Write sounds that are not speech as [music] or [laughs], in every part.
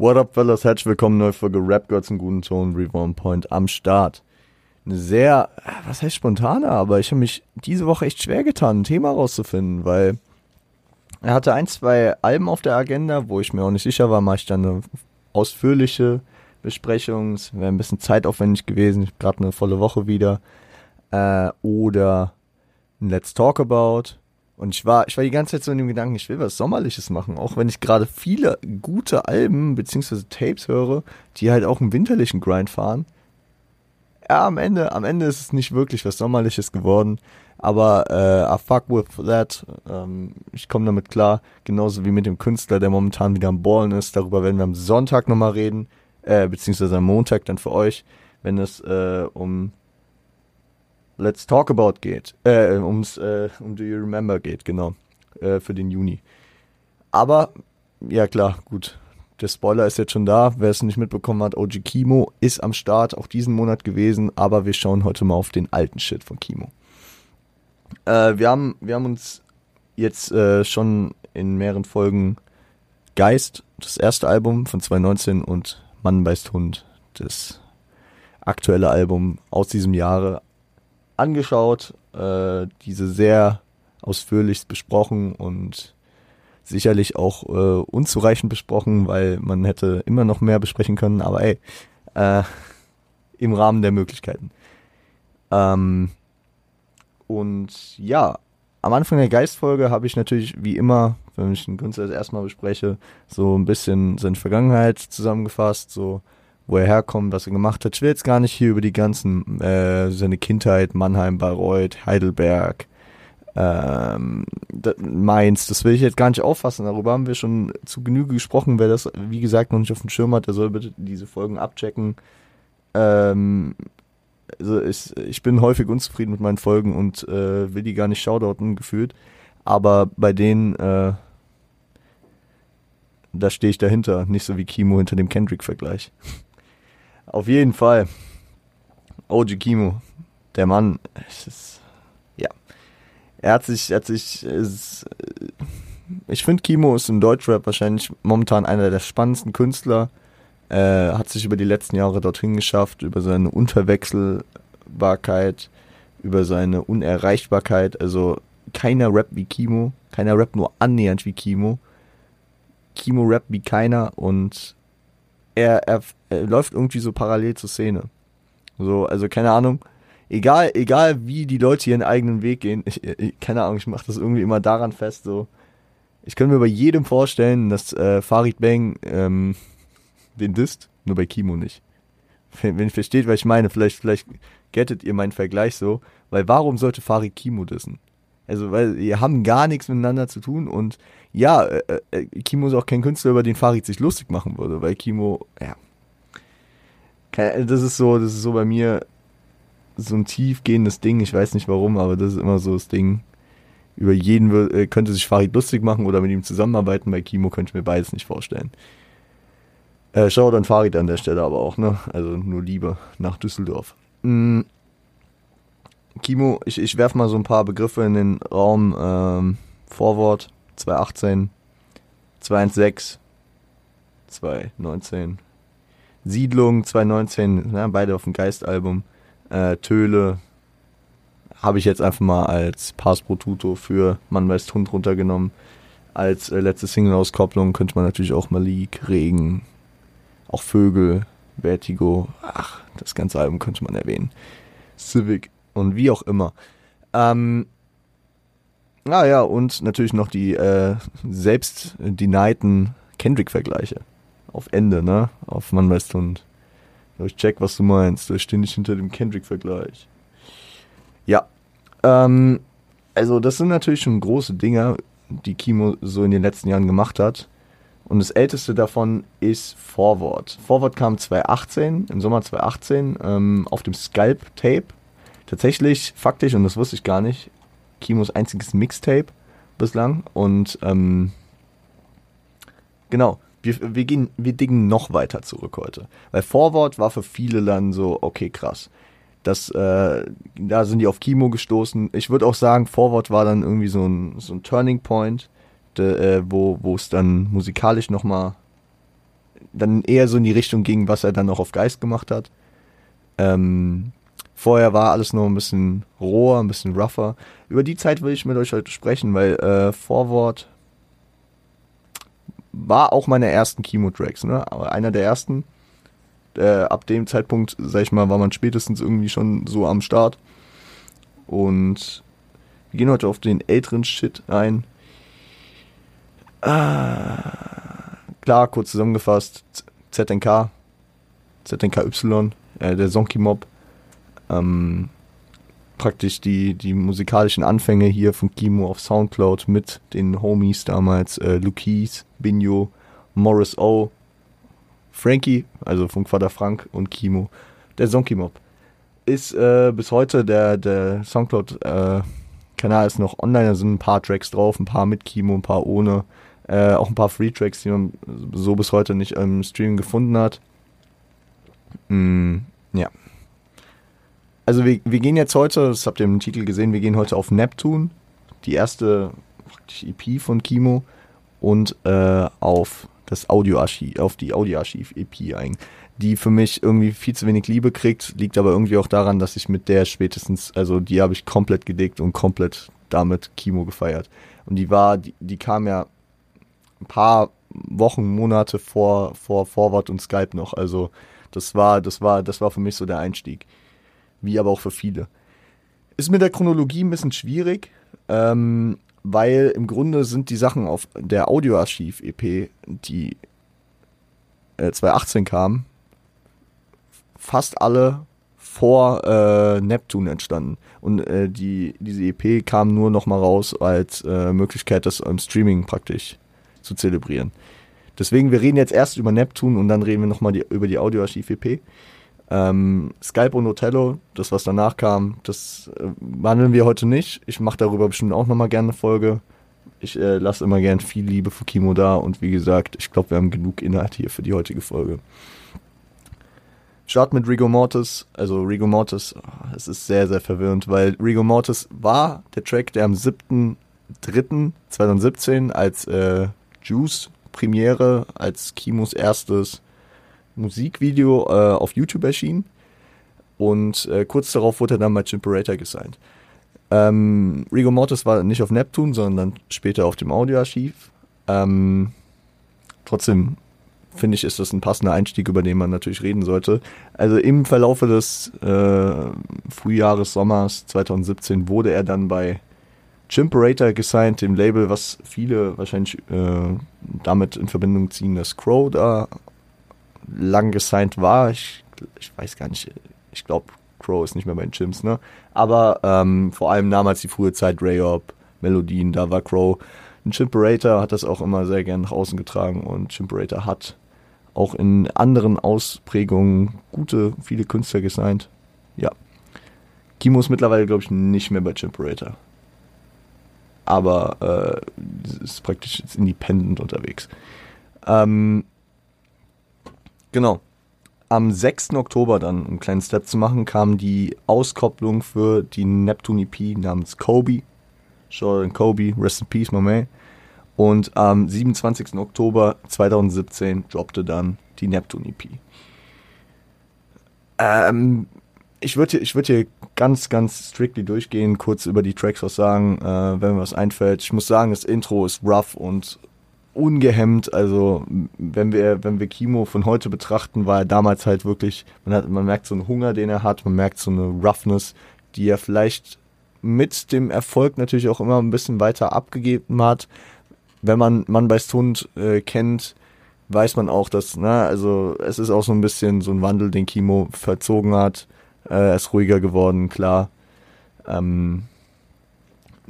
What up, fellas? Herzlich willkommen, neue Folge Rap Girls im guten Ton, Reborn Point am Start. Eine sehr, was heißt spontane, aber ich habe mich diese Woche echt schwer getan, ein Thema rauszufinden, weil er hatte ein, zwei Alben auf der Agenda, wo ich mir auch nicht sicher war, mache ich dann eine ausführliche Besprechung, es wäre ein bisschen zeitaufwendig gewesen, ich habe gerade eine volle Woche wieder, äh, oder ein Let's Talk About, und ich war, ich war die ganze Zeit so in dem Gedanken, ich will was Sommerliches machen, auch wenn ich gerade viele gute Alben bzw. Tapes höre, die halt auch einen winterlichen Grind fahren. Ja, am Ende, am Ende ist es nicht wirklich was Sommerliches geworden, aber äh, I fuck with that. Ähm, ich komme damit klar, genauso wie mit dem Künstler, der momentan wieder am Ballen ist. Darüber werden wir am Sonntag nochmal reden, äh, beziehungsweise am Montag dann für euch, wenn es äh, um Let's Talk About geht, äh, ums, äh, um Do You Remember geht, genau, äh, für den Juni. Aber, ja klar, gut, der Spoiler ist jetzt schon da, wer es nicht mitbekommen hat, OG Kimo ist am Start, auch diesen Monat gewesen, aber wir schauen heute mal auf den alten Shit von Kimo. Äh, wir, haben, wir haben uns jetzt äh, schon in mehreren Folgen Geist, das erste Album von 2019 und Mann beißt Hund, das aktuelle Album aus diesem Jahre angeschaut, äh, diese sehr ausführlich besprochen und sicherlich auch äh, unzureichend besprochen, weil man hätte immer noch mehr besprechen können, aber ey, äh, im Rahmen der Möglichkeiten. Ähm, und ja, am Anfang der Geistfolge habe ich natürlich wie immer, wenn ich den Künstler das erstmal bespreche, so ein bisschen seine Vergangenheit zusammengefasst, so wo er herkommt, was er gemacht hat. Ich will jetzt gar nicht hier über die ganzen, äh, seine Kindheit, Mannheim, Bayreuth, Heidelberg, ähm, Mainz, das will ich jetzt gar nicht auffassen. Darüber haben wir schon zu Genüge gesprochen. Wer das, wie gesagt, noch nicht auf dem Schirm hat, der soll bitte diese Folgen abchecken. Ähm, also ich, ich bin häufig unzufrieden mit meinen Folgen und äh, will die gar nicht shoutouten gefühlt. Aber bei denen, äh, da stehe ich dahinter. Nicht so wie Kimo hinter dem Kendrick-Vergleich. Auf jeden Fall. OG Kimo, der Mann, ist, ja. Er hat sich, er hat sich, ist, ich finde Kimo ist im Deutschrap wahrscheinlich momentan einer der spannendsten Künstler. Äh, hat sich über die letzten Jahre dorthin geschafft, über seine Unterwechselbarkeit, über seine Unerreichbarkeit. Also keiner rappt wie Kimo, keiner rappt nur annähernd wie Kimo. Kimo rappt wie keiner und er, er, er läuft irgendwie so parallel zur Szene. So, also keine Ahnung. Egal, egal wie die Leute ihren eigenen Weg gehen, [laughs] ich, ich, keine Ahnung, ich mache das irgendwie immer daran fest, so. Ich könnte mir bei jedem vorstellen, dass äh, Farid Bang ähm, den disst, nur bei Kimo nicht. Wenn, wenn ihr versteht, was ich meine, vielleicht, vielleicht gettet ihr meinen Vergleich so, weil warum sollte Farid Kimo dissen? Also, weil wir haben gar nichts miteinander zu tun und ja, äh, äh, Kimo ist auch kein Künstler, über den Farid sich lustig machen würde, weil Kimo, ja. Das ist so, das ist so bei mir so ein tiefgehendes Ding, ich weiß nicht warum, aber das ist immer so das Ding. Über jeden äh, könnte sich Farid lustig machen oder mit ihm zusammenarbeiten, bei Kimo könnte ich mir beides nicht vorstellen. Äh, schau dann Farid an der Stelle aber auch, ne? Also nur Liebe nach Düsseldorf. Mhm. Kimo, ich, ich werfe mal so ein paar Begriffe in den Raum. Ähm, Vorwort 2018, 216, 2019. Siedlung 2019, ja, beide auf dem Geistalbum. Äh, Töle habe ich jetzt einfach mal als Pass pro Tuto für Mann weiß Hund runtergenommen. Als äh, letzte Single-Auskopplung könnte man natürlich auch Malik, Regen, auch Vögel, Vertigo, ach, das ganze Album könnte man erwähnen. Civic und wie auch immer. Ähm, ah ja, und natürlich noch die äh, selbst denieden Kendrick-Vergleiche. Auf Ende, ne? Auf Mann weiß Hund. Ich check, was du meinst. Da stehe ich hinter dem Kendrick-Vergleich. Ja. Ähm, also, das sind natürlich schon große Dinger, die Kimo so in den letzten Jahren gemacht hat. Und das älteste davon ist Forward. Forward kam 2018, im Sommer 2018, ähm, auf dem Scalp-Tape tatsächlich faktisch, und das wusste ich gar nicht, Kimos einziges Mixtape bislang. Und ähm, genau, wir, wir, gehen, wir dingen noch weiter zurück heute. Weil Forward war für viele dann so, okay, krass. Das, äh, da sind die auf Kimo gestoßen. Ich würde auch sagen, Forward war dann irgendwie so ein, so ein Turning Point, de, äh, wo es dann musikalisch nochmal dann eher so in die Richtung ging, was er dann auch auf Geist gemacht hat. Ähm, vorher war alles noch ein bisschen roher, ein bisschen rougher. Über die Zeit will ich mit euch heute sprechen, weil äh, Forward war auch meine ersten Chemo-Tracks, ne? Aber einer der ersten. Äh, ab dem Zeitpunkt, sag ich mal, war man spätestens irgendwie schon so am Start. Und wir gehen heute auf den älteren Shit ein. Ah, klar, kurz zusammengefasst, ZNK, ZNKY, äh, der Zonky Mob. Ähm, praktisch die, die musikalischen Anfänge hier von Kimo auf Soundcloud mit den Homies damals, äh, Lukis, Binjo, Morris O, Frankie, also von Quader Frank und Kimo, der Zonky Mob. Ist äh, bis heute der, der Soundcloud-Kanal äh, ist noch online, da sind ein paar Tracks drauf, ein paar mit Kimo, ein paar ohne. Äh, auch ein paar Free Tracks, die man so bis heute nicht im Stream gefunden hat. Mm, ja. Also wir, wir gehen jetzt heute, das habt ihr im Titel gesehen, wir gehen heute auf Neptune, die erste EP von Kimo und äh, auf das Audioarchiv, auf die Audioarchiv-EP ein, die für mich irgendwie viel zu wenig Liebe kriegt, liegt aber irgendwie auch daran, dass ich mit der spätestens, also die habe ich komplett gedickt und komplett damit Kimo gefeiert. Und die war, die, die kam ja ein paar Wochen, Monate vor, vor Forward und Skype noch. Also das war, das war, das war für mich so der Einstieg. Wie aber auch für viele. Ist mit der Chronologie ein bisschen schwierig, ähm, weil im Grunde sind die Sachen auf der Audioarchiv-EP, die äh, 2018 kamen, fast alle vor äh, Neptune entstanden. Und äh, die, diese EP kam nur noch mal raus als äh, Möglichkeit, das im Streaming praktisch zu zelebrieren. Deswegen, wir reden jetzt erst über Neptune und dann reden wir nochmal über die Audioarchiv-EP. Ähm, Skype und Otello, das was danach kam, das äh, behandeln wir heute nicht. Ich mache darüber bestimmt auch nochmal gerne eine Folge. Ich äh, lasse immer gern viel Liebe für Kimo da und wie gesagt, ich glaube, wir haben genug Inhalt hier für die heutige Folge. Start mit Rigo Mortis. Also Rigo Mortis, es ist sehr, sehr verwirrend, weil Rigo Mortis war der Track, der am 7.3.2017 als äh, Juice Premiere als Kimos erstes Musikvideo äh, auf YouTube erschien. Und äh, kurz darauf wurde er dann bei Chimperator gesigned. Ähm, Rigo Mortis war nicht auf Neptune, sondern später auf dem Audioarchiv. Ähm, trotzdem finde ich, ist das ein passender Einstieg, über den man natürlich reden sollte. Also im Verlaufe des äh, Frühjahres, Sommers 2017 wurde er dann bei Chimperator gesigned, dem Label, was viele wahrscheinlich äh, damit in Verbindung ziehen, dass Crow da lang gesigned war. Ich, ich weiß gar nicht, ich glaube, Crow ist nicht mehr bei den Chimps, ne? Aber ähm, vor allem damals die frühe Zeit Rayop, Melodien, da war Crow. Ein Chimperator hat das auch immer sehr gern nach außen getragen und Chimperator hat auch in anderen Ausprägungen gute, viele Künstler gesigned. Ja. Kimo ist mittlerweile, glaube ich, nicht mehr bei Chimperator aber äh, ist praktisch jetzt independent unterwegs. Ähm, genau. Am 6. Oktober dann, um einen kleinen Step zu machen, kam die Auskopplung für die Neptune EP namens Kobe. Jordan Kobe, rest in peace, my man. Und am 27. Oktober 2017 droppte dann die Neptune EP. Ähm, ich würde ich würd hier ganz, ganz strictly durchgehen, kurz über die Tracks was sagen, äh, wenn mir was einfällt. Ich muss sagen, das Intro ist rough und ungehemmt. Also wenn wir, wenn wir Kimo von heute betrachten, war er damals halt wirklich, man hat, man merkt so einen Hunger, den er hat, man merkt so eine Roughness, die er vielleicht mit dem Erfolg natürlich auch immer ein bisschen weiter abgegeben hat. Wenn man man bei Stund äh, kennt, weiß man auch, dass, na, also es ist auch so ein bisschen so ein Wandel, den Kimo verzogen hat äh, er ist ruhiger geworden, klar. Ähm,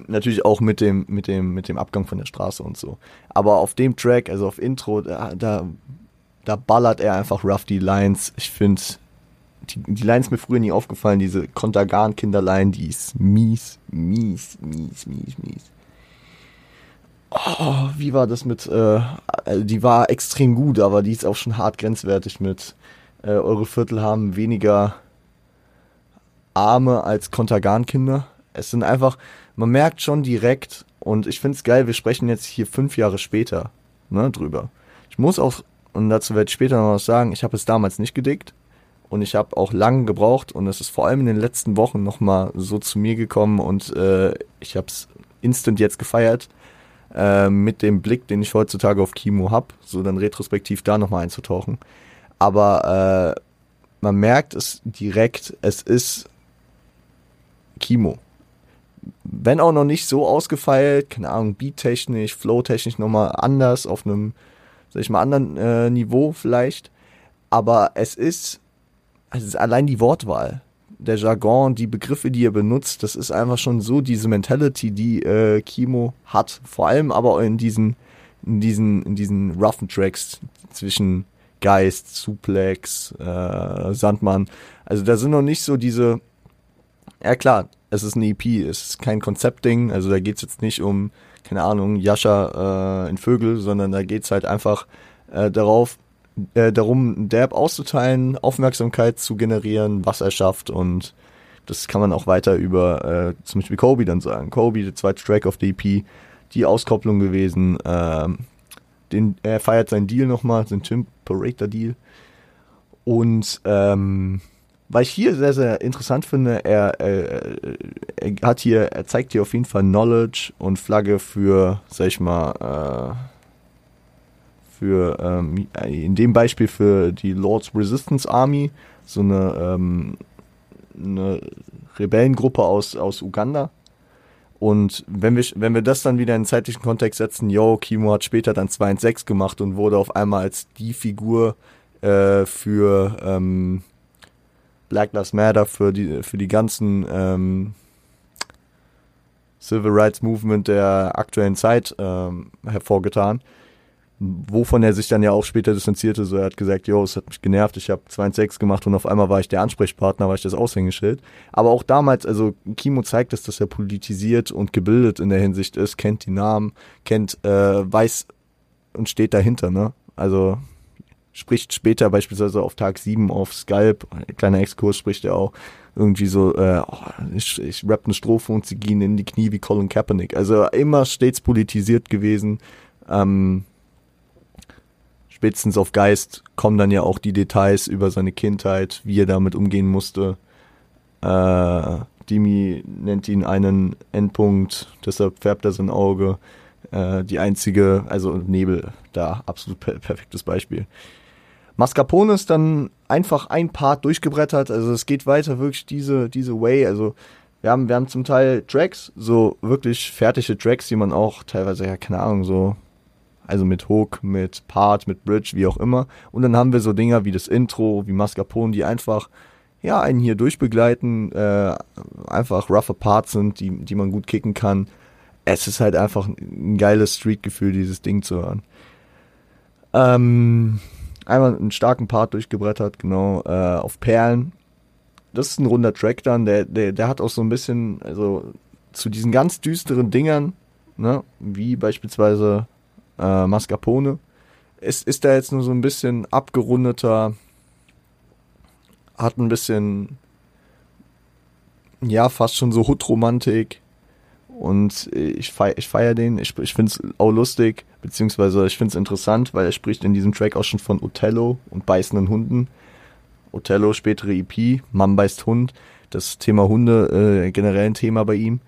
natürlich auch mit dem, mit dem, mit dem Abgang von der Straße und so. Aber auf dem Track, also auf Intro, da, da, da ballert er einfach rough die Lines. Ich finde, die, die Lines mir früher nie aufgefallen, diese Kontergan-Kinderline, die ist mies, mies, mies, mies, mies. Oh, wie war das mit, äh, also die war extrem gut, aber die ist auch schon hart grenzwertig mit, äh, eure Viertel haben weniger Arme als Kontergan-Kinder. Es sind einfach, man merkt schon direkt, und ich finde es geil, wir sprechen jetzt hier fünf Jahre später ne, drüber. Ich muss auch und dazu werde ich später noch was sagen, ich habe es damals nicht gedickt und ich habe auch lange gebraucht und es ist vor allem in den letzten Wochen nochmal so zu mir gekommen und äh, ich habe es instant jetzt gefeiert äh, mit dem Blick, den ich heutzutage auf Kimo habe, so dann retrospektiv da nochmal einzutauchen. Aber äh, man merkt es direkt, es ist Kimo. Wenn auch noch nicht so ausgefeilt, keine Ahnung, beattechnisch, flowtechnisch nochmal anders, auf einem, sag ich mal, anderen äh, Niveau vielleicht. Aber es ist, es ist allein die Wortwahl der Jargon, die Begriffe, die er benutzt, das ist einfach schon so diese Mentality, die äh, Kimo hat. Vor allem aber in diesen, in diesen, in diesen roughen Tracks zwischen Geist, Suplex, äh, Sandmann. Also da sind noch nicht so diese, ja klar, es ist eine EP, es ist kein Konzeptding, also da geht's jetzt nicht um, keine Ahnung, Jascha äh, in Vögel, sondern da geht's halt einfach äh, darauf, äh, darum, Dab auszuteilen, Aufmerksamkeit zu generieren, was er schafft und das kann man auch weiter über äh, zum Beispiel Kobe dann sagen. Kobe, der zweite Track auf der EP, die Auskopplung gewesen. Ähm, den, er feiert seinen Deal nochmal, den Tim Parator Deal. Und ähm, weil ich hier sehr, sehr interessant finde, er, er, er hat hier, er zeigt hier auf jeden Fall Knowledge und Flagge für, sag ich mal, äh, für, ähm, in dem Beispiel für die Lord's Resistance Army, so eine, ähm, eine Rebellengruppe aus, aus Uganda. Und wenn wir, wenn wir das dann wieder in den zeitlichen Kontext setzen, yo, Kimo hat später dann 2 und 6 gemacht und wurde auf einmal als die Figur äh, für ähm, Black Lives Matter, für die, für die ganzen ähm, Civil Rights Movement der aktuellen Zeit ähm, hervorgetan wovon er sich dann ja auch später distanzierte. So, er hat gesagt, jo, es hat mich genervt, ich habe 2 und 6 gemacht und auf einmal war ich der Ansprechpartner, war ich das Aushängeschild. Aber auch damals, also Kimo zeigt es, dass er politisiert und gebildet in der Hinsicht ist, kennt die Namen, kennt, äh, weiß und steht dahinter, ne? Also spricht später beispielsweise auf Tag 7 auf Skype, kleiner Exkurs spricht er auch, irgendwie so, äh, oh, ich, ich rapp eine Strophe und sie gehen in die Knie wie Colin Kaepernick. Also immer stets politisiert gewesen. Ähm, spätestens auf Geist kommen dann ja auch die Details über seine Kindheit, wie er damit umgehen musste. Äh, Dimi nennt ihn einen Endpunkt, deshalb färbt er sein Auge. Äh, die einzige, also Nebel, da absolut per perfektes Beispiel. Mascarpone ist dann einfach ein Part durchgebrettert, also es geht weiter wirklich diese, diese Way, also wir haben, wir haben zum Teil Tracks, so wirklich fertige Tracks, die man auch teilweise, ja, keine Ahnung, so also mit Hook, mit Part, mit Bridge, wie auch immer. Und dann haben wir so Dinger wie das Intro, wie Mascarpone, die einfach ja, einen hier durchbegleiten, äh, einfach rougher Parts sind, die, die man gut kicken kann. Es ist halt einfach ein geiles Street-Gefühl, dieses Ding zu hören. Ähm, einmal einen starken Part durchgebrettert, genau, äh, auf Perlen. Das ist ein runder Track dann, der, der, der hat auch so ein bisschen, also zu diesen ganz düsteren Dingern, ne, wie beispielsweise äh, Mascarpone. Ist, ist da jetzt nur so ein bisschen abgerundeter, hat ein bisschen, ja, fast schon so Hut-Romantik. Und ich feiere ich feier den, ich, ich finde es auch lustig, beziehungsweise ich finde es interessant, weil er spricht in diesem Track auch schon von Othello und beißenden Hunden. Othello, spätere EP, Mann beißt Hund. Das Thema Hunde, äh, generell ein Thema bei ihm.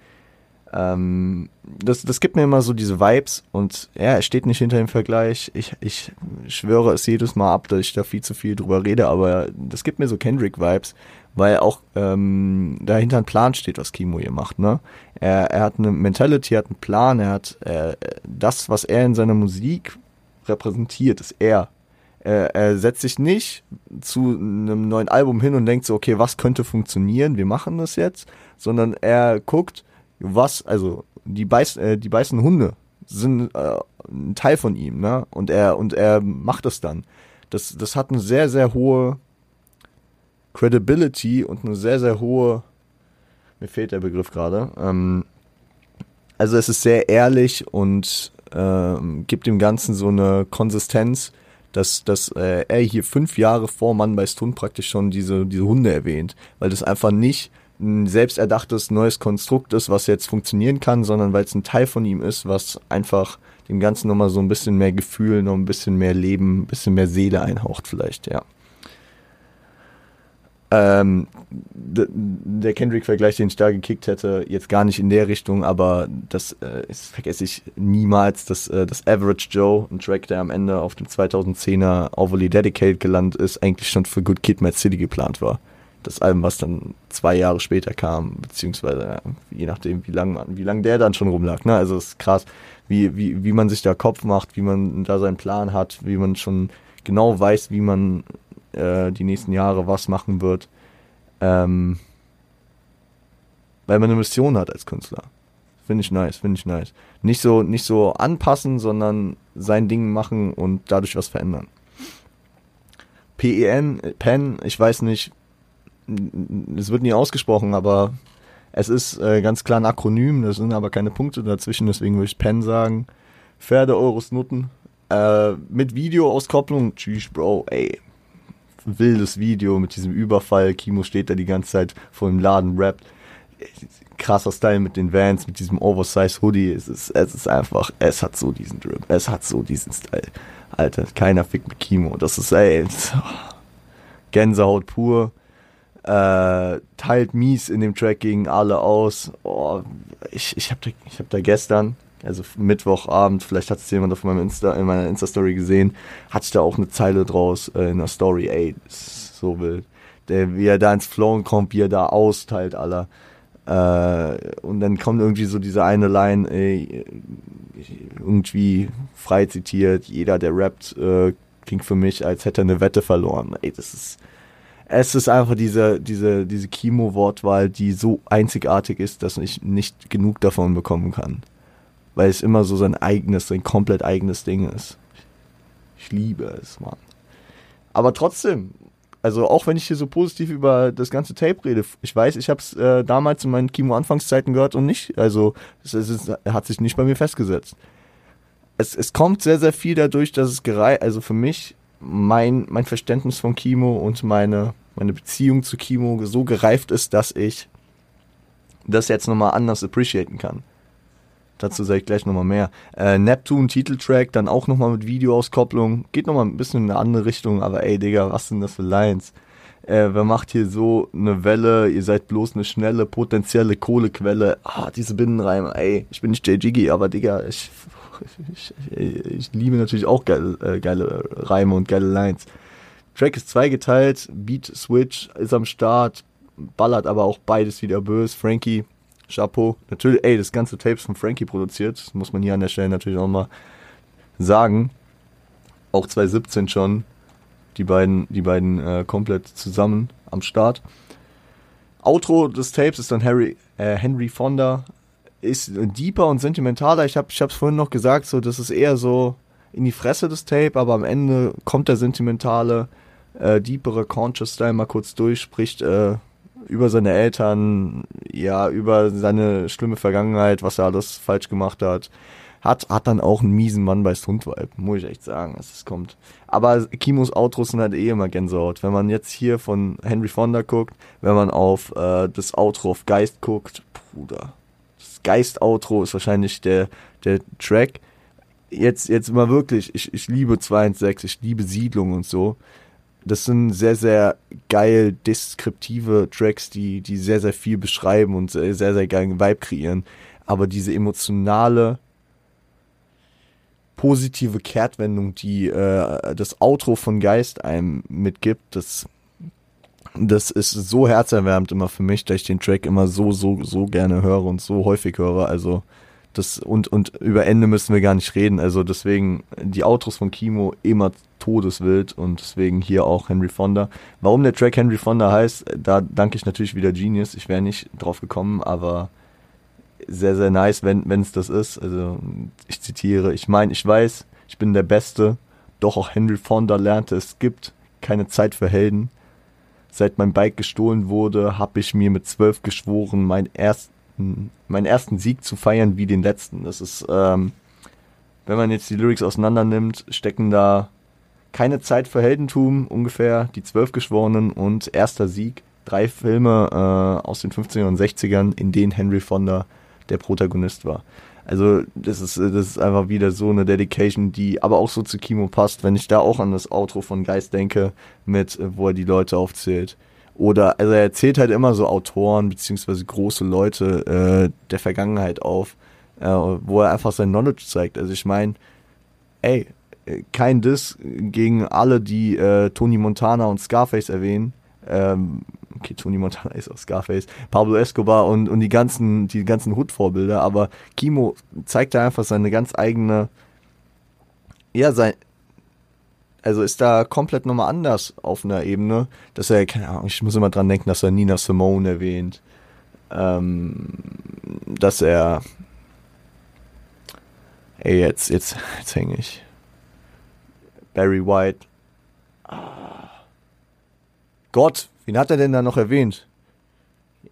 Ähm, das, das gibt mir immer so diese Vibes und ja, er steht nicht hinter dem Vergleich. Ich, ich schwöre es jedes Mal ab, dass ich da viel zu viel drüber rede, aber das gibt mir so Kendrick-Vibes, weil auch ähm, dahinter ein Plan steht, was Kimo hier macht. Ne? Er, er hat eine Mentality, hat einen Plan, er hat äh, das, was er in seiner Musik repräsentiert, ist er. Er, er setzt sich nicht zu einem neuen Album hin und denkt so, okay, was könnte funktionieren, wir machen das jetzt, sondern er guckt, was, also die, beiß, äh, die beißenden Hunde sind äh, ein Teil von ihm, ne? Und er, und er macht es dann. Das, das hat eine sehr, sehr hohe Credibility und eine sehr, sehr hohe, mir fehlt der Begriff gerade, ähm, also es ist sehr ehrlich und ähm, gibt dem Ganzen so eine Konsistenz, dass, dass äh, er hier fünf Jahre vor Mann bei Stund praktisch schon diese, diese Hunde erwähnt, weil das einfach nicht ein selbsterdachtes neues Konstrukt ist, was jetzt funktionieren kann, sondern weil es ein Teil von ihm ist, was einfach dem Ganzen nochmal so ein bisschen mehr Gefühl, noch ein bisschen mehr Leben, ein bisschen mehr Seele einhaucht vielleicht, ja. Ähm, der Kendrick-Vergleich, den ich da gekickt hätte, jetzt gar nicht in der Richtung, aber das äh, ist, vergesse ich niemals, dass äh, das Average Joe, ein Track, der am Ende auf dem 2010er Overly Dedicated gelandet ist, eigentlich schon für Good Kid, Mad City geplant war. Das Album, was dann zwei Jahre später kam, beziehungsweise ja, je nachdem, wie lang man, wie lang der dann schon rumlag. Ne? Also es ist krass, wie, wie, wie man sich da Kopf macht, wie man da seinen Plan hat, wie man schon genau weiß, wie man äh, die nächsten Jahre was machen wird. Ähm, weil man eine Mission hat als Künstler. Finde ich nice, finde ich nice. Nicht so, nicht so anpassen, sondern sein Ding machen und dadurch was verändern. PEN, PEN, ich weiß nicht, es wird nie ausgesprochen, aber es ist äh, ganz klar ein Akronym, das sind aber keine Punkte dazwischen, deswegen würde ich PEN sagen. Pferde, Euros, Nutten. Äh, mit Videoauskopplung, tschüss, Bro, ey, wildes Video mit diesem Überfall. Kimo steht da die ganze Zeit vor dem Laden, rappt. Krasser Style mit den Vans, mit diesem Oversize Hoodie. Es ist, es ist einfach, es hat so diesen Drip. Es hat so diesen Style. Alter, keiner fickt mit Kimo. Das ist, ey, [laughs] Gänsehaut pur. Äh, teilt mies in dem Track gegen alle aus. Oh, ich, ich habe da, hab da gestern, also Mittwochabend, vielleicht hat es jemand auf meinem Insta, in meiner Insta-Story gesehen, hatte ich da auch eine Zeile draus äh, in der Story, ey, so wild. Der, wie er da ins Flown kommt, wie er da austeilt, aller. Äh, und dann kommt irgendwie so diese eine Line, ey, irgendwie frei zitiert, jeder, der rappt, äh, klingt für mich, als hätte er eine Wette verloren. Ey, das ist, es ist einfach diese, diese, diese Kimo-Wortwahl, die so einzigartig ist, dass ich nicht genug davon bekommen kann weil es immer so sein eigenes, sein komplett eigenes Ding ist. Ich liebe es, Mann. Aber trotzdem, also auch wenn ich hier so positiv über das ganze Tape rede, ich weiß, ich habe es äh, damals in meinen Kimo-Anfangszeiten gehört und nicht, also es, es ist, hat sich nicht bei mir festgesetzt. Es, es kommt sehr, sehr viel dadurch, dass es gereicht, also für mich, mein, mein Verständnis von Kimo und meine, meine Beziehung zu Kimo so gereift ist, dass ich das jetzt nochmal anders appreciaten kann. Dazu sage ich gleich nochmal mehr. Äh, Neptune Titeltrack, dann auch nochmal mit Videoauskopplung. Geht nochmal ein bisschen in eine andere Richtung, aber ey, Digga, was sind das für Lines? Äh, wer macht hier so eine Welle? Ihr seid bloß eine schnelle, potenzielle Kohlequelle. Ah, diese Binnenreime, ey, ich bin nicht Jay Jiggy, aber Digga, ich, [laughs] ich, ich, ich liebe natürlich auch geile, äh, geile Reime und geile Lines. Track ist zweigeteilt, Beat Switch ist am Start, ballert aber auch beides wieder böse. Frankie Chapeau. Natürlich, ey, das ganze Tapes von Frankie produziert. Das muss man hier an der Stelle natürlich auch mal sagen. Auch 2017 schon. Die beiden, die beiden äh, komplett zusammen am Start. Outro des Tapes ist dann Harry, äh, Henry Fonda. Ist deeper und sentimentaler. Ich habe es vorhin noch gesagt, so das ist eher so in die Fresse des Tape, aber am Ende kommt der sentimentale, äh, deepere Conscious Style mal kurz durch, spricht äh, über seine Eltern, ja, über seine schlimme Vergangenheit, was er alles falsch gemacht hat. Hat, hat dann auch einen miesen Mann bei Stundvibe, muss ich echt sagen, dass es kommt. Aber Kimos Outros sind halt eh immer Gänsehaut. Wenn man jetzt hier von Henry Fonda guckt, wenn man auf äh, das Outro auf Geist guckt, Bruder. Das Geist-Outro ist wahrscheinlich der, der Track. Jetzt, jetzt mal wirklich, ich, ich liebe 216, ich liebe Siedlung und so das sind sehr, sehr geil deskriptive Tracks, die, die sehr, sehr viel beschreiben und sehr, sehr, geilen Vibe kreieren. Aber diese emotionale, positive Kehrtwendung, die äh, das Outro von Geist einem mitgibt, das, das ist so herzerwärmend immer für mich, dass ich den Track immer so, so, so gerne höre und so häufig höre. Also das, und, und über Ende müssen wir gar nicht reden. Also deswegen die Outros von Kimo immer todeswild und deswegen hier auch Henry Fonda. Warum der Track Henry Fonda heißt, da danke ich natürlich wieder Genius. Ich wäre nicht drauf gekommen, aber sehr, sehr nice, wenn es das ist. Also ich zitiere, ich meine, ich weiß, ich bin der Beste, doch auch Henry Fonda lernte, es gibt keine Zeit für Helden. Seit mein Bike gestohlen wurde, habe ich mir mit zwölf geschworen, meinen ersten, meinen ersten Sieg zu feiern wie den letzten. Das ist, ähm, wenn man jetzt die Lyrics auseinander nimmt, stecken da keine Zeit für Heldentum, ungefähr die Zwölf Geschworenen und Erster Sieg. Drei Filme äh, aus den 50ern und 60ern, in denen Henry Fonda der Protagonist war. Also das ist, das ist einfach wieder so eine Dedication, die aber auch so zu Kimo passt, wenn ich da auch an das Outro von Geist denke, mit wo er die Leute aufzählt. Oder, also er erzählt halt immer so Autoren beziehungsweise große Leute äh, der Vergangenheit auf, äh, wo er einfach sein Knowledge zeigt. Also ich meine, ey, kein Diss gegen alle, die äh, Tony Montana und Scarface erwähnen. Ähm, okay, Tony Montana [laughs] ist auch Scarface, Pablo Escobar und, und die ganzen, die ganzen Hood-Vorbilder, aber Kimo zeigt da einfach seine ganz eigene, ja, sein, also ist da komplett nochmal anders auf einer Ebene, dass er, keine Ahnung, ich muss immer dran denken, dass er Nina Simone erwähnt, ähm, dass er, ey, jetzt, jetzt, jetzt hänge ich. Barry White. Ah. Gott, wen hat er denn da noch erwähnt?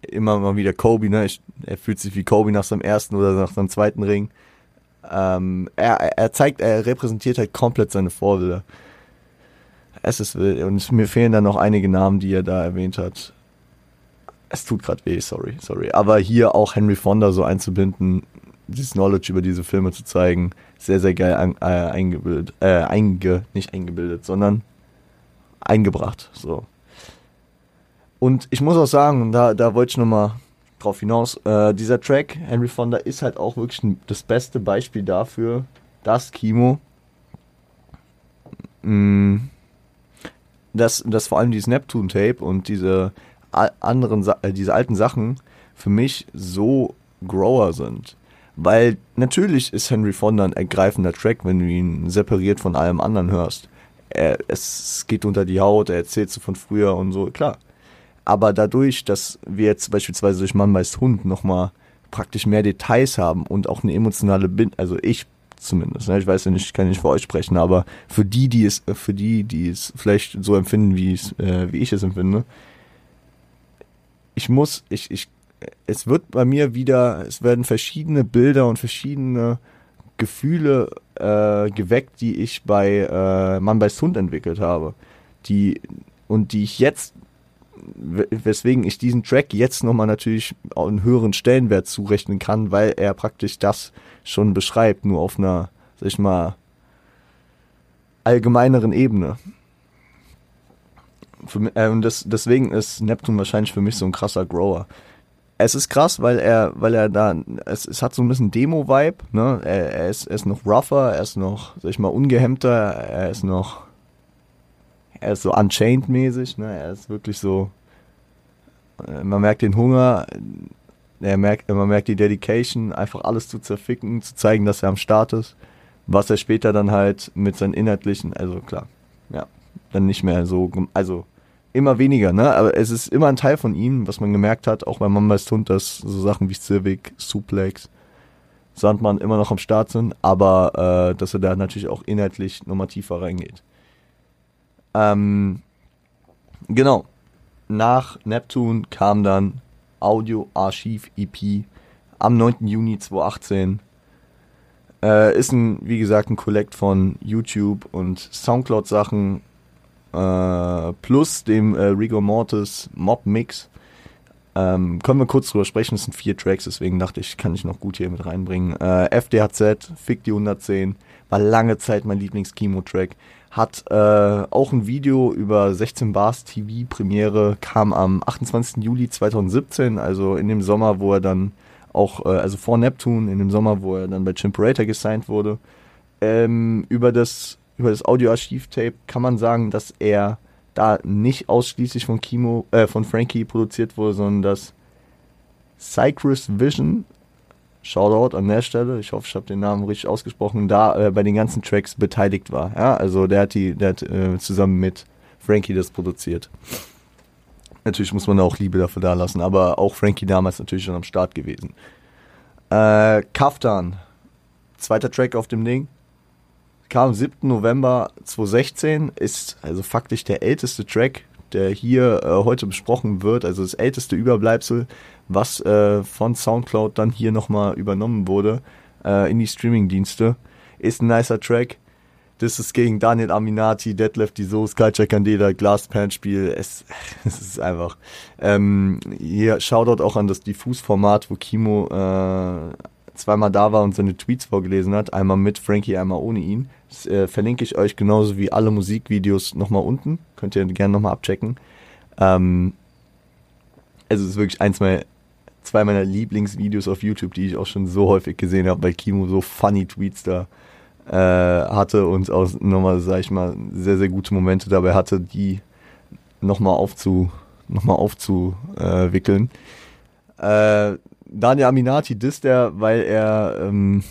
Immer mal wieder Kobe, ne? Ich, er fühlt sich wie Kobe nach seinem ersten oder nach seinem zweiten Ring. Ähm, er, er zeigt, er repräsentiert halt komplett seine Vorbilder. Es ist wild. Und mir fehlen da noch einige Namen, die er da erwähnt hat. Es tut gerade weh, sorry, sorry. Aber hier auch Henry Fonda so einzubinden, dieses Knowledge über diese Filme zu zeigen, sehr, sehr geil ein, äh, eingebildet, äh, einge, nicht eingebildet, sondern eingebracht, so. Und ich muss auch sagen, da, da wollte ich nochmal drauf hinaus, äh, dieser Track, Henry Fonda, ist halt auch wirklich das beste Beispiel dafür, dass Kimo, mh, mm, dass, dass vor allem dieses Neptune-Tape und diese anderen, äh, diese alten Sachen für mich so Grower sind. Weil natürlich ist Henry Fonda ein ergreifender Track, wenn du ihn separiert von allem anderen hörst. Er, es geht unter die Haut, er erzählt so von früher und so, klar. Aber dadurch, dass wir jetzt beispielsweise durch Mann meist Hund nochmal praktisch mehr Details haben und auch eine emotionale Bindung, also ich zumindest, ne? ich weiß ja nicht, ich kann nicht für euch sprechen, aber für die, die es, für die, die es vielleicht so empfinden, wie, es, äh, wie ich es empfinde, ich muss, ich, ich es wird bei mir wieder, es werden verschiedene Bilder und verschiedene Gefühle äh, geweckt, die ich bei äh, Mann bei Hund entwickelt habe. Die, und die ich jetzt, weswegen ich diesen Track jetzt nochmal natürlich einen höheren Stellenwert zurechnen kann, weil er praktisch das schon beschreibt, nur auf einer, sag ich mal, allgemeineren Ebene. Für, äh, und das, deswegen ist Neptun wahrscheinlich für mich so ein krasser Grower es ist krass, weil er, weil er da, es, es hat so ein bisschen Demo-Vibe, ne? Er, er, ist, er ist noch rougher, er ist noch, sag ich mal, ungehemmter, er ist noch, er ist so Unchained-mäßig, ne? Er ist wirklich so, äh, man merkt den Hunger, er merkt, man merkt die Dedication, einfach alles zu zerficken, zu zeigen, dass er am Start ist, was er später dann halt mit seinen inhaltlichen, also klar, ja, dann nicht mehr so, also immer weniger, ne? Aber es ist immer ein Teil von ihm, was man gemerkt hat, auch bei Mambas Hund, dass so Sachen wie Civic, Suplex, Sandmann immer noch am Start sind, aber äh, dass er da natürlich auch inhaltlich nochmal tiefer reingeht. Ähm, genau. Nach Neptune kam dann Audio Archiv EP am 9. Juni 2018. Äh, ist ein, wie gesagt, ein Collect von YouTube und Soundcloud Sachen, äh, plus dem äh, Rigor Mortis Mob Mix. Ähm, können wir kurz drüber sprechen, es sind vier Tracks, deswegen dachte ich, kann ich noch gut hier mit reinbringen. Äh, FDHZ, Fick die 110, war lange Zeit mein Lieblings-Chemo-Track. Hat äh, auch ein Video über 16 Bars TV Premiere, kam am 28. Juli 2017, also in dem Sommer, wo er dann auch, äh, also vor Neptune, in dem Sommer, wo er dann bei Chimperator gesigned wurde. Ähm, über das über das Audioarchiv-Tape kann man sagen, dass er da nicht ausschließlich von Kimo, äh, von Frankie produziert wurde, sondern dass Cypress Vision, Shoutout an der Stelle, ich hoffe, ich habe den Namen richtig ausgesprochen, da äh, bei den ganzen Tracks beteiligt war. Ja, also der hat die, der hat äh, zusammen mit Frankie das produziert. Natürlich muss man da auch Liebe dafür da lassen, aber auch Frankie damals natürlich schon am Start gewesen. Äh, Kaftan, zweiter Track auf dem Ding, kam am 7. November 2016, ist also faktisch der älteste Track, der hier äh, heute besprochen wird, also das älteste Überbleibsel, was äh, von Soundcloud dann hier nochmal übernommen wurde äh, in die Streamingdienste. Ist ein nicer Track. Das ist gegen Daniel Aminati, Deadlift Diso, Skycheck Candela, Glasspan-Spiel. Es, [laughs] es ist einfach. Ähm, hier Shoutout auch an das Diffus-Format, wo Kimo äh, zweimal da war und seine Tweets vorgelesen hat. Einmal mit Frankie, einmal ohne ihn. Das äh, verlinke ich euch genauso wie alle Musikvideos nochmal unten. Könnt ihr gerne nochmal abchecken. Ähm, also es ist wirklich eins meiner, zwei meiner Lieblingsvideos auf YouTube, die ich auch schon so häufig gesehen habe, weil Kimo so funny Tweets da äh, hatte und auch nochmal, sag ich mal, sehr, sehr gute Momente dabei hatte, die nochmal aufzu, noch aufzuwickeln. Äh, Daniel Aminati disst er, weil er ähm,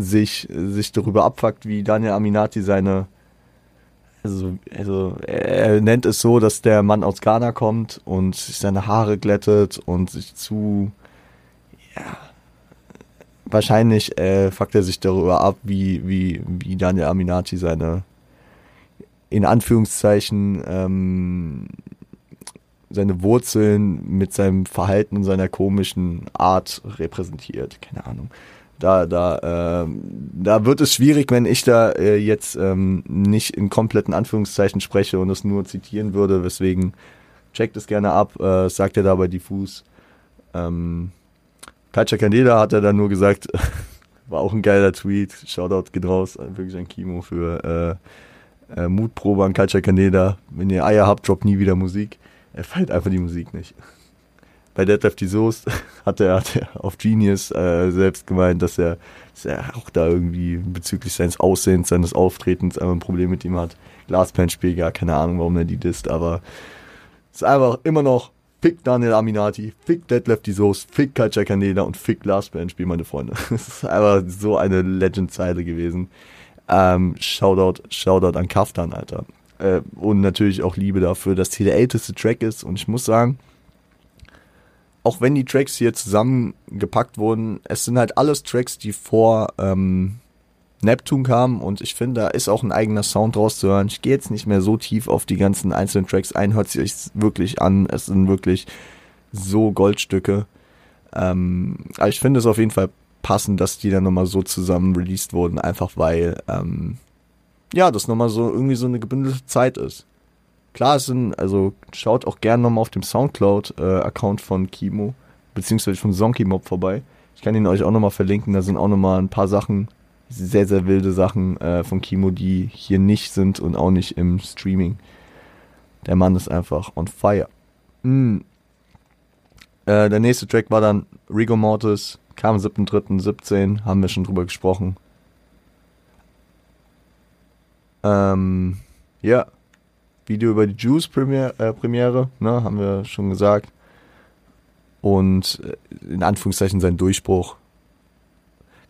sich, sich darüber abfuckt, wie Daniel Aminati seine also, also er nennt es so, dass der Mann aus Ghana kommt und sich seine Haare glättet und sich zu ja wahrscheinlich äh, fuckt er sich darüber ab, wie, wie, wie Daniel Aminati seine in Anführungszeichen ähm, seine Wurzeln mit seinem Verhalten und seiner komischen Art repräsentiert. Keine Ahnung. Da, da, äh, da wird es schwierig, wenn ich da äh, jetzt ähm, nicht in kompletten Anführungszeichen spreche und es nur zitieren würde. Weswegen checkt es gerne ab, äh, sagt er dabei diffus. Ähm, Katja Candela hat er dann nur gesagt, [laughs] war auch ein geiler Tweet. Shoutout geht raus, wirklich ein Kimo für äh, äh, Mutprobe an Katja Candela. Wenn ihr Eier habt, droppt nie wieder Musik. Er feiert einfach die Musik nicht. Bei Deadlift die Soest [laughs] hat er, hat er auf Genius äh, selbst gemeint, dass er, dass er auch da irgendwie bezüglich seines Aussehens, seines Auftretens einfach ein Problem mit ihm hat. Glaspan-Spiel, gar keine Ahnung, warum er die disst, aber ist einfach immer noch Fick Daniel Aminati, fick Deadlift die Soest, fick Kalcha Caneda und fick Glaspan-Spiel, meine Freunde. [laughs] Es ist einfach so eine Legend-Zeile gewesen. Ähm, Shoutout, Shoutout an Kaftan, Alter. Äh, und natürlich auch Liebe dafür, dass hier der älteste Track ist. Und ich muss sagen, auch wenn die Tracks hier zusammengepackt wurden, es sind halt alles Tracks, die vor ähm, Neptune kamen und ich finde, da ist auch ein eigener Sound rauszuhören. Ich gehe jetzt nicht mehr so tief auf die ganzen einzelnen Tracks ein, hört sich wirklich an. Es sind wirklich so Goldstücke. Ähm, aber ich finde es auf jeden Fall passend, dass die dann nochmal so zusammen released wurden, einfach weil ähm, ja, das nochmal so irgendwie so eine gebündelte Zeit ist. Klar, es sind, also schaut auch gerne nochmal auf dem Soundcloud-Account äh, von Kimo, beziehungsweise von Zonky Mob vorbei. Ich kann ihn euch auch nochmal verlinken, da sind auch nochmal ein paar Sachen, sehr, sehr wilde Sachen äh, von Kimo, die hier nicht sind und auch nicht im Streaming. Der Mann ist einfach on fire. Mm. Äh, der nächste Track war dann Rigo Mortis, kam 7.3.17, haben wir schon drüber gesprochen. Ähm, ja, Video über die Juice Premiere, äh, Premiere ne, haben wir schon gesagt. Und äh, in Anführungszeichen sein Durchbruch.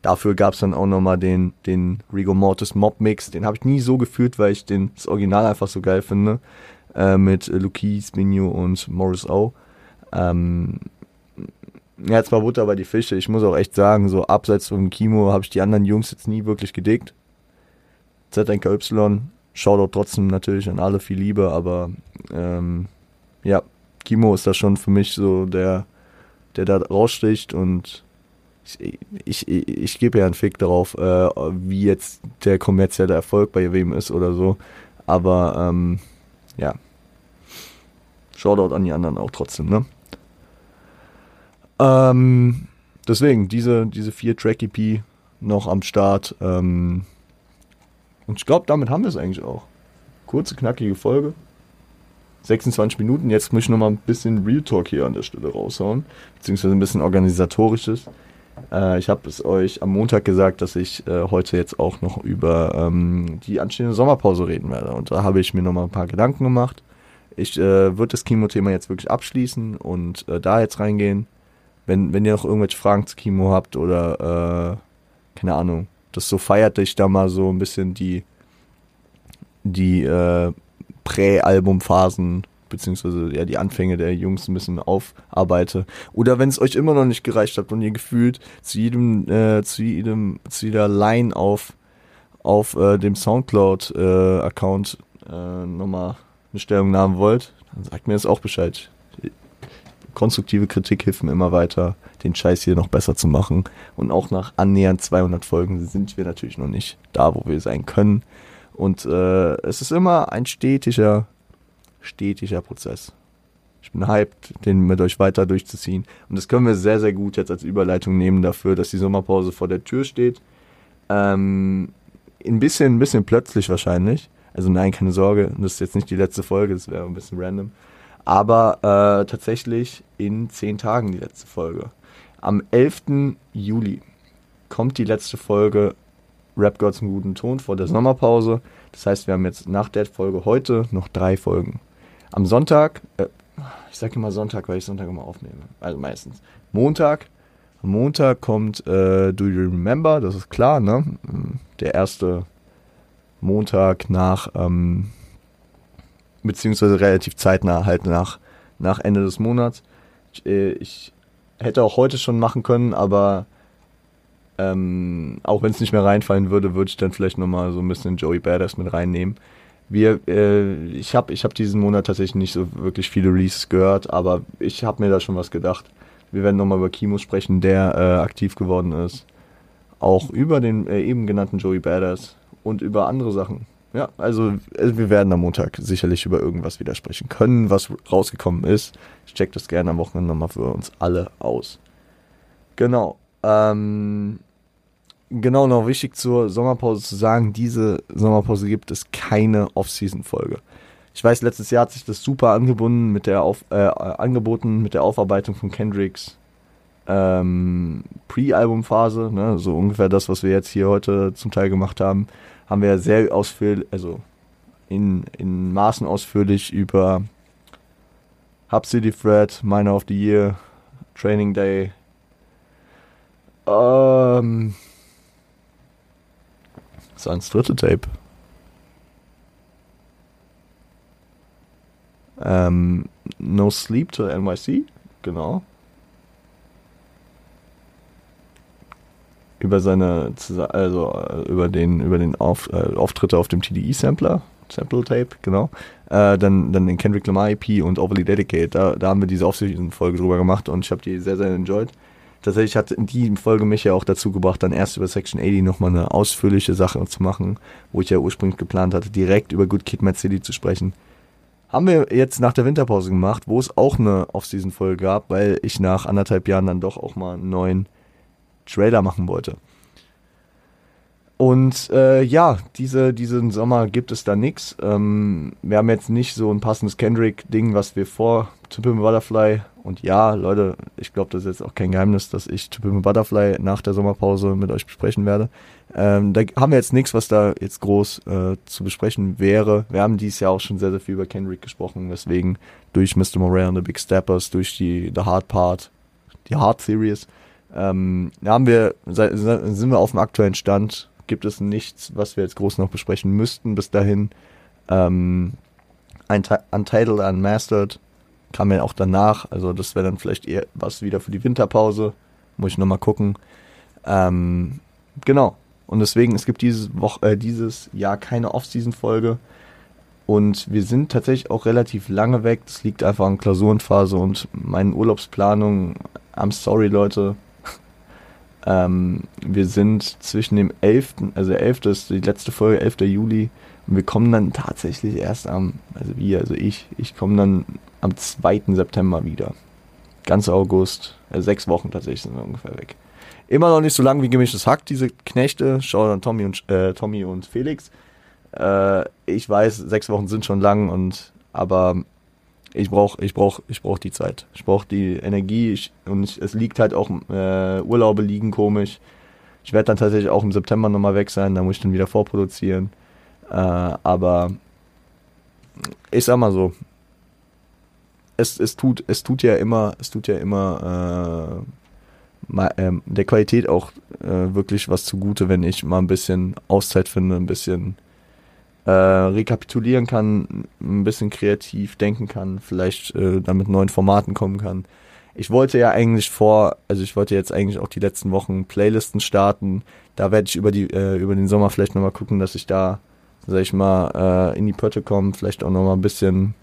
Dafür gab es dann auch nochmal den, den Rigo Mortis Mob Mix. Den habe ich nie so gefühlt, weil ich den, das Original einfach so geil finde. Äh, mit Luquis, Minu und Morris O. Ähm, ja, jetzt war Butter bei die Fische. Ich muss auch echt sagen, so abseits vom Kimo habe ich die anderen Jungs jetzt nie wirklich gedickt. ZNKY, Shoutout trotzdem natürlich an alle, viel Liebe, aber ähm, ja, Kimo ist da schon für mich so der, der da raussticht und ich, ich, ich, ich gebe ja einen Fick darauf, äh, wie jetzt der kommerzielle Erfolg bei wem ist oder so. Aber ähm, ja, Shoutout an die anderen auch trotzdem, ne? Ähm, deswegen, diese, diese vier Track-EP noch am Start. Ähm, und ich glaube, damit haben wir es eigentlich auch. Kurze, knackige Folge. 26 Minuten. Jetzt muss ich nochmal ein bisschen Real Talk hier an der Stelle raushauen. Beziehungsweise ein bisschen organisatorisches. Äh, ich habe es euch am Montag gesagt, dass ich äh, heute jetzt auch noch über ähm, die anstehende Sommerpause reden werde. Und da habe ich mir nochmal ein paar Gedanken gemacht. Ich äh, würde das Kimo-Thema jetzt wirklich abschließen und äh, da jetzt reingehen. Wenn, wenn ihr noch irgendwelche Fragen zu Kimo habt oder keine Ahnung, das so feierte ich da mal so ein bisschen die, die äh, Prä-Album-Phasen, beziehungsweise ja die Anfänge der Jungs ein bisschen aufarbeite. Oder wenn es euch immer noch nicht gereicht hat und ihr gefühlt zu jedem, äh, zu jedem, zu jeder Line auf, auf äh, dem Soundcloud-Account äh, nochmal eine Stellungnahme wollt, dann sagt mir das auch Bescheid. Konstruktive Kritik hilft mir immer weiter den Scheiß hier noch besser zu machen. Und auch nach annähernd 200 Folgen sind wir natürlich noch nicht da, wo wir sein können. Und äh, es ist immer ein stetiger, stetiger Prozess. Ich bin hyped, den mit euch weiter durchzuziehen. Und das können wir sehr, sehr gut jetzt als Überleitung nehmen dafür, dass die Sommerpause vor der Tür steht. Ähm, ein bisschen, ein bisschen plötzlich wahrscheinlich. Also nein, keine Sorge, das ist jetzt nicht die letzte Folge, das wäre ein bisschen random. Aber äh, tatsächlich in zehn Tagen die letzte Folge. Am 11. Juli kommt die letzte Folge Rap Gods im guten Ton vor der Sommerpause. Das heißt, wir haben jetzt nach der Folge heute noch drei Folgen. Am Sonntag, äh, ich sage immer Sonntag, weil ich Sonntag immer aufnehme. Also meistens. Montag. Am Montag kommt äh, Do You Remember, das ist klar, ne? Der erste Montag nach, ähm, beziehungsweise relativ zeitnah, halt nach, nach Ende des Monats. Ich, äh, ich hätte auch heute schon machen können, aber ähm, auch wenn es nicht mehr reinfallen würde, würde ich dann vielleicht nochmal so ein bisschen Joey Badass mit reinnehmen. Wir, äh, ich habe ich hab diesen Monat tatsächlich nicht so wirklich viele Releases gehört, aber ich habe mir da schon was gedacht. Wir werden nochmal über Kimo sprechen, der äh, aktiv geworden ist. Auch über den äh, eben genannten Joey Badass und über andere Sachen. Ja, also, also wir werden am Montag sicherlich über irgendwas wieder sprechen können, was rausgekommen ist. Ich check das gerne am Wochenende nochmal für uns alle aus. Genau. Ähm, genau noch wichtig zur Sommerpause zu sagen, diese Sommerpause gibt es keine Off-Season-Folge. Ich weiß, letztes Jahr hat sich das super angebunden mit der Auf, äh, angeboten mit der Aufarbeitung von Kendricks ähm, Pre-Album-Phase, ne, so ungefähr das, was wir jetzt hier heute zum Teil gemacht haben, haben wir sehr ausführlich, also in, in Maßen ausführlich über Hub City Thread, Miner of the Year, Training Day, ähm, das dritte Tape. Ähm, no Sleep to NYC, genau. Über seine, also äh, über den, über den Auf, äh, Auftritte auf dem TDE-Sampler, Sample Tape, genau. Äh, dann, dann den Kendrick Lamar EP und Overly Dedicated, da, da haben wir diese Off-Season-Folge drüber gemacht und ich habe die sehr, sehr enjoyed tatsächlich hat die Folge mich ja auch dazu gebracht, dann erst über Section 80 nochmal eine ausführliche Sache zu machen, wo ich ja ursprünglich geplant hatte, direkt über Good Kid Mad City zu sprechen. Haben wir jetzt nach der Winterpause gemacht, wo es auch eine Off-Season-Folge gab, weil ich nach anderthalb Jahren dann doch auch mal einen neuen Trailer machen wollte. Und äh, ja, diese, diesen Sommer gibt es da nichts. Ähm, wir haben jetzt nicht so ein passendes Kendrick-Ding, was wir vor Pimp Butterfly und ja, Leute, ich glaube, das ist jetzt auch kein Geheimnis, dass ich Pimp Butterfly nach der Sommerpause mit euch besprechen werde. Ähm, da haben wir jetzt nichts, was da jetzt groß äh, zu besprechen wäre. Wir haben dieses Jahr auch schon sehr, sehr viel über Kendrick gesprochen, deswegen durch Mr. Morale und The Big Steppers, durch die The Hard Part, die Hard Series, ähm, haben wir, sind wir auf dem aktuellen Stand gibt es nichts, was wir jetzt groß noch besprechen müssten bis dahin. Ähm, Untitled Unmastered kam ja auch danach, also das wäre dann vielleicht eher was wieder für die Winterpause. Muss ich nochmal gucken. Ähm, genau. Und deswegen, es gibt dieses, Woche, äh, dieses Jahr keine Off-Season-Folge. Und wir sind tatsächlich auch relativ lange weg. Das liegt einfach an Klausurenphase und meinen Urlaubsplanungen. I'm sorry, Leute. Ähm, wir sind zwischen dem 11., also der 11. ist die letzte Folge, 11. Juli, und wir kommen dann tatsächlich erst am, also wir, also ich, ich komme dann am 2. September wieder. Ganz August, also sechs Wochen tatsächlich sind wir ungefähr weg. Immer noch nicht so lang wie gemischtes Hack, diese Knechte. Schau dann Tommy und, äh, Tommy und Felix. Äh, ich weiß, sechs Wochen sind schon lang und, aber ich brauche ich brauch, ich brauch die Zeit. Ich brauche die Energie ich, und ich, es liegt halt auch, äh, Urlaube liegen komisch. Ich werde dann tatsächlich auch im September nochmal weg sein, da muss ich dann wieder vorproduzieren. Äh, aber ich sag mal so, es, es, tut, es tut ja immer, es tut ja immer äh, mal, ähm, der Qualität auch äh, wirklich was zugute, wenn ich mal ein bisschen Auszeit finde, ein bisschen äh, rekapitulieren kann, ein bisschen kreativ denken kann, vielleicht äh, dann mit neuen Formaten kommen kann. Ich wollte ja eigentlich vor, also ich wollte jetzt eigentlich auch die letzten Wochen Playlisten starten. Da werde ich über die äh, über den Sommer vielleicht nochmal gucken, dass ich da, sag ich mal, äh, in die Pötte komme, vielleicht auch nochmal ein bisschen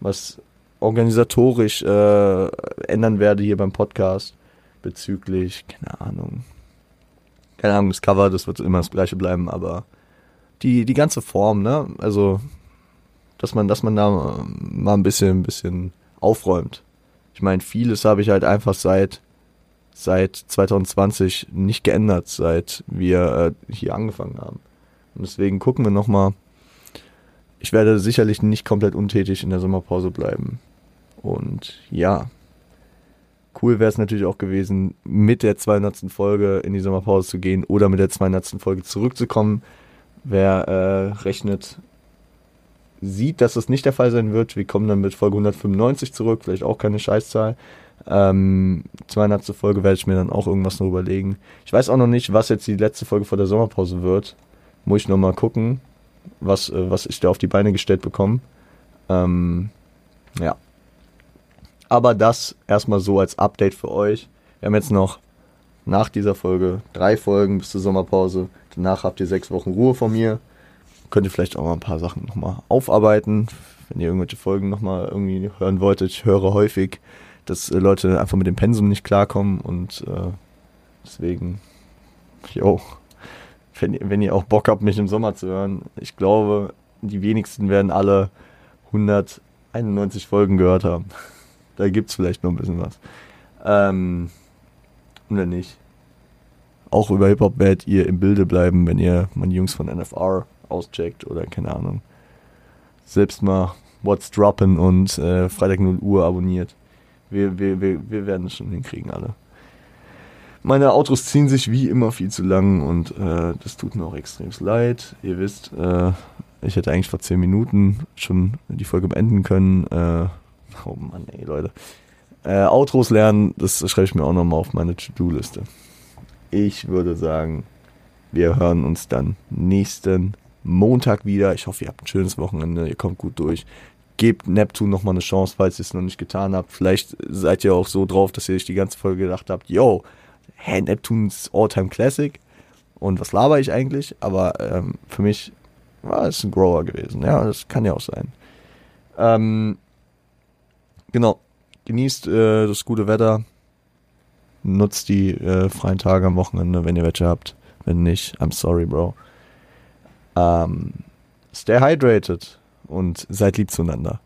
was organisatorisch äh, ändern werde hier beim Podcast bezüglich, keine Ahnung, keine Ahnung, das Cover, das wird immer das gleiche bleiben, aber die, die ganze Form, ne? Also, dass man, dass man da mal ein bisschen, ein bisschen aufräumt. Ich meine, vieles habe ich halt einfach seit seit 2020 nicht geändert, seit wir äh, hier angefangen haben. Und deswegen gucken wir nochmal. Ich werde sicherlich nicht komplett untätig in der Sommerpause bleiben. Und ja, cool wäre es natürlich auch gewesen, mit der 200. Folge in die Sommerpause zu gehen oder mit der 200. Folge zurückzukommen. Wer äh, rechnet, sieht, dass das nicht der Fall sein wird. Wir kommen dann mit Folge 195 zurück, vielleicht auch keine Scheißzahl. Ähm, 200. Folge werde ich mir dann auch irgendwas noch überlegen. Ich weiß auch noch nicht, was jetzt die letzte Folge vor der Sommerpause wird. Muss ich noch mal gucken, was, äh, was ich da auf die Beine gestellt bekomme. Ähm, ja. Aber das erstmal so als Update für euch. Wir haben jetzt noch nach dieser Folge drei Folgen bis zur Sommerpause. Danach habt ihr sechs Wochen Ruhe von mir. Könnt ihr vielleicht auch mal ein paar Sachen nochmal aufarbeiten, wenn ihr irgendwelche Folgen nochmal irgendwie hören wolltet. Ich höre häufig dass äh, Leute einfach mit dem Pensum nicht klarkommen und äh, deswegen, jo, wenn, wenn ihr auch Bock habt, mich im Sommer zu hören, ich glaube, die wenigsten werden alle 191 Folgen gehört haben. [laughs] Da gibt es vielleicht noch ein bisschen was. Ähm, und wenn nicht, auch über Hip-Hop werdet ihr im Bilde bleiben, wenn ihr meine Jungs von NFR auscheckt oder keine Ahnung. Selbst mal What's Droppin' und äh, Freitag 0 Uhr abonniert. Wir, wir, wir, wir werden es schon hinkriegen, alle. Meine Autos ziehen sich wie immer viel zu lang und äh, das tut mir auch extrem leid. Ihr wisst, äh, ich hätte eigentlich vor 10 Minuten schon die Folge beenden können. Äh, oh Mann, ey, Leute. Äh, Outros lernen, das schreibe ich mir auch nochmal auf meine To-Do-Liste. Ich würde sagen, wir hören uns dann nächsten Montag wieder. Ich hoffe, ihr habt ein schönes Wochenende, ihr kommt gut durch gebt Neptun nochmal eine Chance, falls ihr es noch nicht getan habt. Vielleicht seid ihr auch so drauf, dass ihr euch die ganze Folge gedacht habt, yo, hä, Neptun ist All-Time Classic und was laber ich eigentlich? Aber ähm, für mich war es ein Grower gewesen. Ja, das kann ja auch sein. Ähm, genau. Genießt äh, das gute Wetter. Nutzt die äh, freien Tage am Wochenende, wenn ihr welche habt. Wenn nicht, I'm sorry, Bro. Ähm, stay hydrated und seid lieb zueinander.